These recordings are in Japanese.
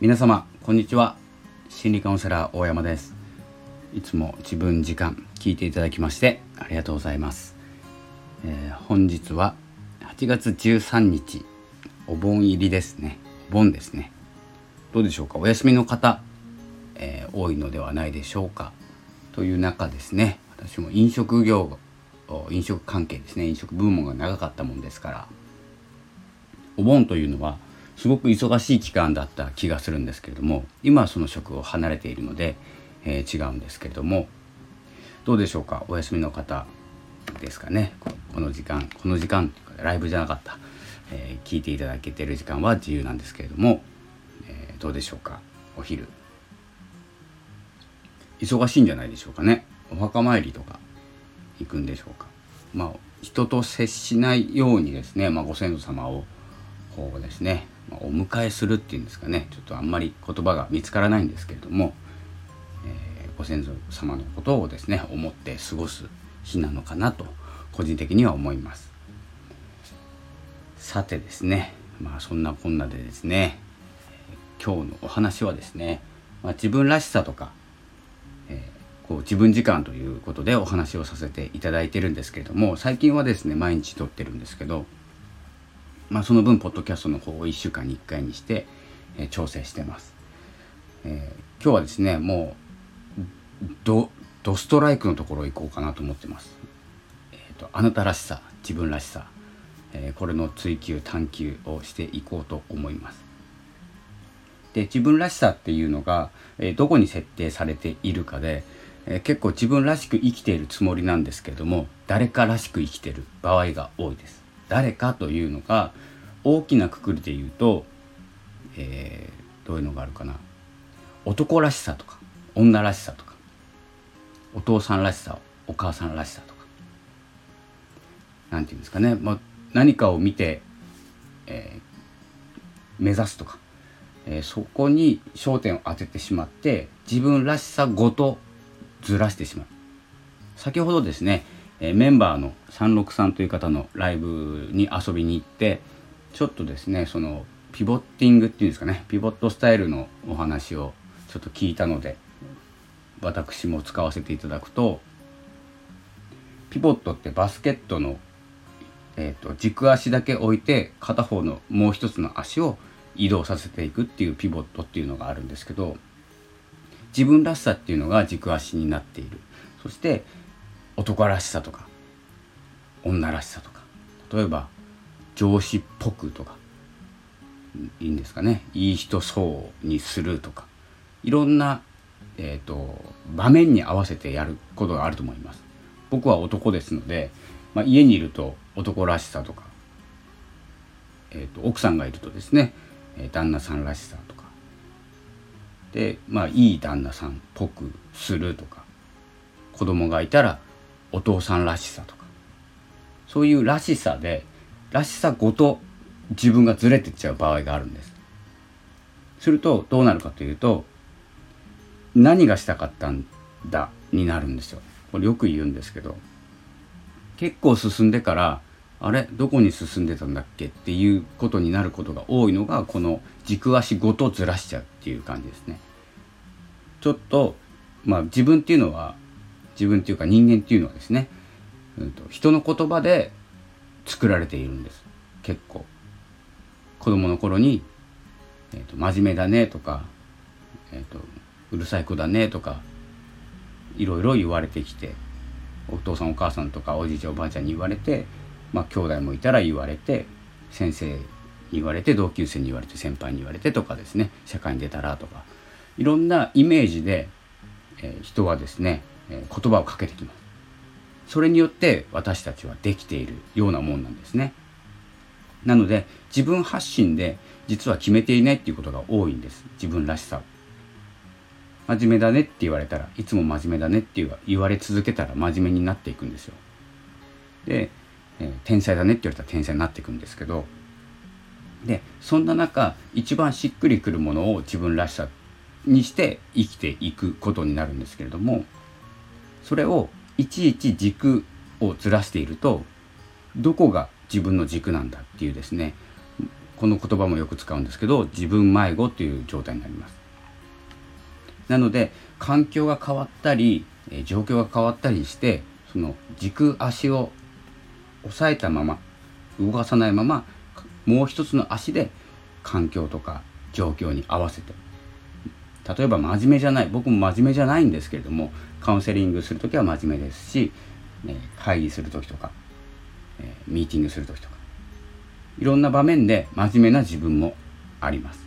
皆様こんにちは。心理カウンセラー大山です。いつも自分時間聞いていただきましてありがとうございます、えー、本日は8月13日お盆入りですね。お盆ですね。どうでしょうか？お休みの方、えー、多いのではないでしょうか？という中ですね。私も飲食業飲食関係ですね。飲食部門が長かったもんですから。お盆というのはすごく忙しい期間だった気がするんですけれども今はその職を離れているので、えー、違うんですけれどもどうでしょうか？お休みの方ですかね？この時間この時間ライブじゃなかった、えー、聞いていただけてる時間は自由なんですけれども、えー、どうでしょうか？お昼。忙しいんじゃないでしょうかね？お墓参りとか行くんでしょうか？まあ人と接しないようにですね、まあ、ご先祖様をこうですねお迎えするっていうんですかね。ちょっとあんまり言葉が見つからないんですけれども、えー、ご先祖様のことをですね思って過ごす日なのかなと個人的には思います。さてですねまあそんなこんなでですね今日のお話はですね、まあ、自分らしさとか、えー、こう自分時間ということでお話をさせていただいてるんですけれども最近はですね毎日撮ってるんですけどまあ、その分ポッドキャストの方を1週間に1回にして、えー、調整してます、えー、今日はですねもうドドストライクのところ行こうかなと思ってます、えーと、あなたらしさ自分らしさ、えー、これの追求探求をしていこうと思います。で自分らしさっていうのが、えどこに設定されているかで、え結構自分らしく生きているつもりなんですけども誰からしく生きてる場合が多いです。誰かというのが大きなくくりで言うと、えー、どういうのがあるかな。男らしさとか女らしさとかお父さんらしさお母さんらしさとか。何て言うんですかね、まあ、何かを見て、えー、目指すとか、えー、そこに焦点を当ててしまって自分らしさごとずらしてしまう。先ほどですねえメンバーの363という方のライブに遊びに行ってちょっとですねそのピボッティングっていうんですかねピボットスタイルのお話をちょっと聞いたので私も使わせていただくとピボットってバスケットの、えーと、軸足だけ置いて片方のもう一つの足を移動させていくっていうピボットっていうのがあるんですけど自分らしさっていうのが軸足になっている。そして男らしさとか女らしさとか例えば上司っぽくとかいいんですかね。いい人そうにするとかいろんな、えーと、場面に合わせてやることがあると思います。僕は男ですので、まあ、家にいると男らしさとか、えーと、奥さんがいるとですね旦那さんらしさとかでまあいい旦那さんっぽくするとか子供がいたらお父さんらしさとか。そういうらしさでらしさごと自分がずれてっちゃう場合があるんです。するとどうなるかというと何がしたかったんだになるんですよ。これよく言うんですけど結構進んでからあれ？どこに進んでたんだっけっていうことになることが多いのがこの軸足ごとずらしちゃうっていう感じですね。ちょっとまあ自分っていうのは自分っていうか人間っていうのはですね、うんと、人の言葉で作られているんです。結構。子供の頃に、えーと、真面目だねとか、えーと、うるさい子だねとかいろいろ言われてきてお父さんお母さんとかおじいちゃんおばあちゃんに言われてまあ兄弟もいたら言われて先生に言われて同級生に言われて先輩に言われてとかですね。社会に出たらとか。いろんなイメージで、えー、人はですね言葉をかけてきます。それによって私たちはできているようなもんなんですね。なので自分発信で実は決めていないっていうことが多いんです。自分らしさ真面目だねって言われたらいつも真面目だねって言われ続けたら真面目になっていくんですよ。で、えー、天才だねって言われたら天才になっていくんですけどでそんな中一番しっくりくるものを自分らしさにして生きていくことになるんですけれどもそれをいちいち軸をずらしているとどこが自分の軸なんだっていうですねこの言葉もよく使うんですけど自分迷子っていう状態になります。なので環境が変わったり状況が変わったりしてその軸足を押さえたまま動かさないままもう一つの足で環境とか状況に合わせて例えば真面目じゃない僕も真面目じゃないんですけれどもカウンセリングする時は真面目ですし、え会議する時とか、えミーティングする時とかいろんな場面で真面目な自分もあります。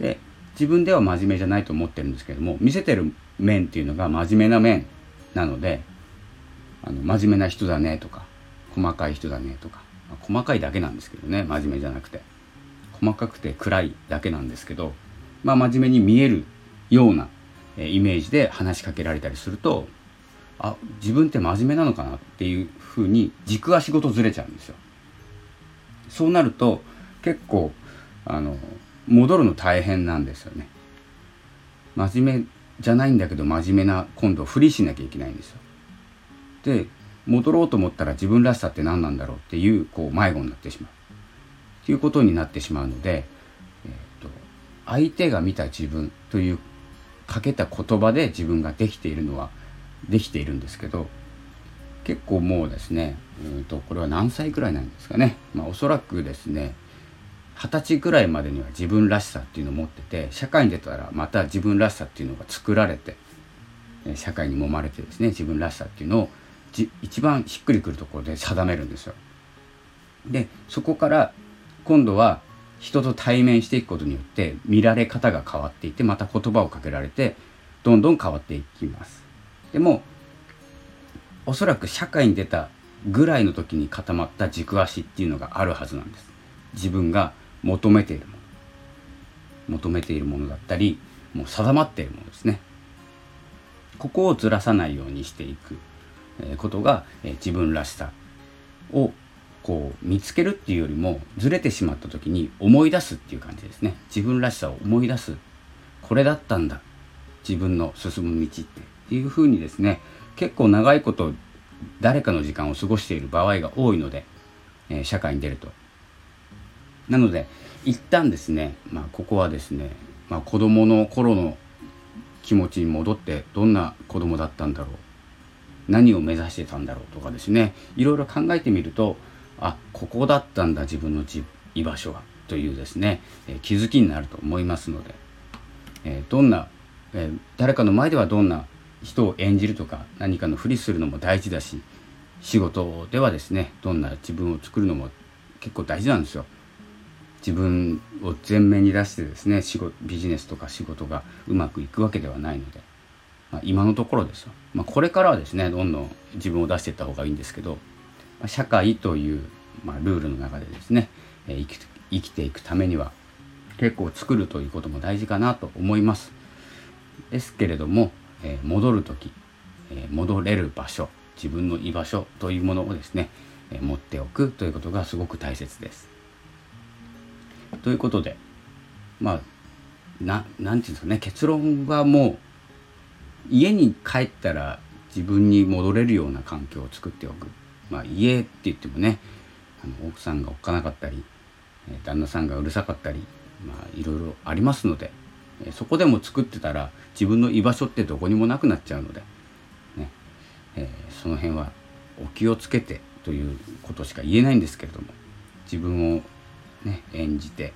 で自分では真面目じゃないと思ってるんですけれども見せてる面っていうのが真面目な面なのであの真面目な人だねとか細かい人だねとか、まあ、細かいだけなんですけどね真面目じゃなくて細かくて暗いだけなんですけどまあ、真面目に見えるような、えイメージで話しかけられたりするとあ自分って真面目なのかなっていうふうに軸足ごとずれちゃうんですよ。そうなると結構あの戻るの大変なんですよね。真面目じゃないんだけど真面目な今度ふりしなきゃいけないんですよ。で戻ろうと思ったら自分らしさって何なんだろうっていうこう迷子になってしまうっていうことになってしまうので相手が見た自分というかけた言葉で自分ができているのはできているんですけど結構もうですねうんとこれは何歳くらいなんですかね、まあ、おそらくですね二十歳くらいまでには自分らしさっていうのを持ってて社会に出たらまた自分らしさっていうのが作られて社会に揉まれてですね自分らしさっていうのをじ一番しっくりくるところで定めるんですよ。でそこから今度は人と対面していくことによって見られ方が変わっていてまた言葉をかけられてどんどん変わっていきます。でもおそらく社会に出たぐらいの時に固まった軸足っていうのがあるはずなんです。自分が求めているもの。求めているものだったりもう定まっているものですね。ここをずらさないようにしていくことが自分らしさをこう見つけるっていうよりもずれてしまった時に思い出すっていう感じですね。自分らしさを思い出す。これだったんだ。自分の進む道って。っていうふうにですね。結構長いこと誰かの時間を過ごしている場合が多いので、えー、社会に出ると。なので一旦ですね、まあ、ここはですね、まあ、子供の頃の気持ちに戻ってどんな子供だったんだろう。何を目指してたんだろうとかですね。いろいろ考えてみるとあここだったんだ自分の居場所はというですね、え気づきになると思いますので、えどんな、え誰かの前ではどんな人を演じるとか何かのふりするのも大事だし仕事ではですねどんな自分を作るのも結構大事なんですよ。自分を前面に出してですね仕事ビジネスとか仕事がうまくいくわけではないので、まあ、今のところですよ、まあ、これからはですねどんどん自分を出していった方がいいんですけど社会という、まあ、ルールの中でですね、え生き生きていくためには結構作るということも大事かなと思います。ですけれども、えー、戻る時、えー、戻れる場所自分の居場所というものをですね、えー、持っておくということがすごく大切です。ということでまあなんていうんですかね結論はもう家に帰ったら自分に戻れるような環境を作っておくまあ、家って言ってもねあの奥さんがおっかなかったり旦那さんがうるさかったり、まあ、いろいろありますのでそこでも作ってたら自分の居場所ってどこにもなくなっちゃうので、ねえー、その辺はお気をつけてということしか言えないんですけれども自分を、ね、演じて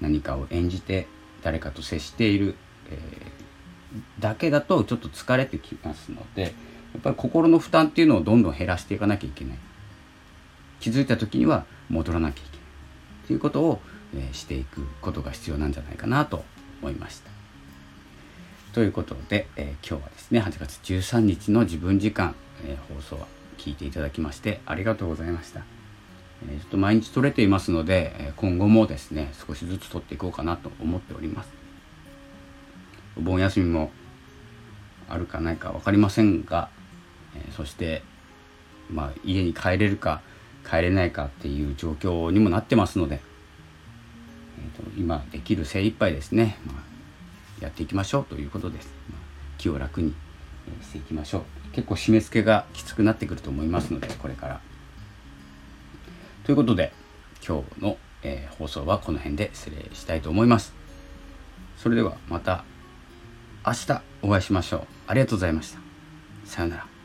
何かを演じて誰かと接している、えー、だけだとちょっと疲れてきますので。やっぱり心の負担っていうのをどんどん減らしていかなきゃいけない気づいた時には戻らなきゃいけないということを、えー、していくことが必要なんじゃないかなと思いました。ということで、えー、今日はですね8月13日の自分時間、えー、放送は聞いていただきましてありがとうございました。えちょっと毎日撮れていますので、え今後もですね少しずつ撮っていこうかなと思っております。お盆休みもあるかないか分かりませんが、そして、まあ、家に帰れるか帰れないかっていう状況にもなってますので、えーと、今できる精一杯ですね、まあ、やっていきましょうということです。まあ、気を楽にしていきましょう。結構締め付けがきつくなってくると思いますのでこれから。ということで今日の、えー、放送はこの辺で失礼したいと思います。それではまた明日お会いしましょう。ありがとうございました。さようなら。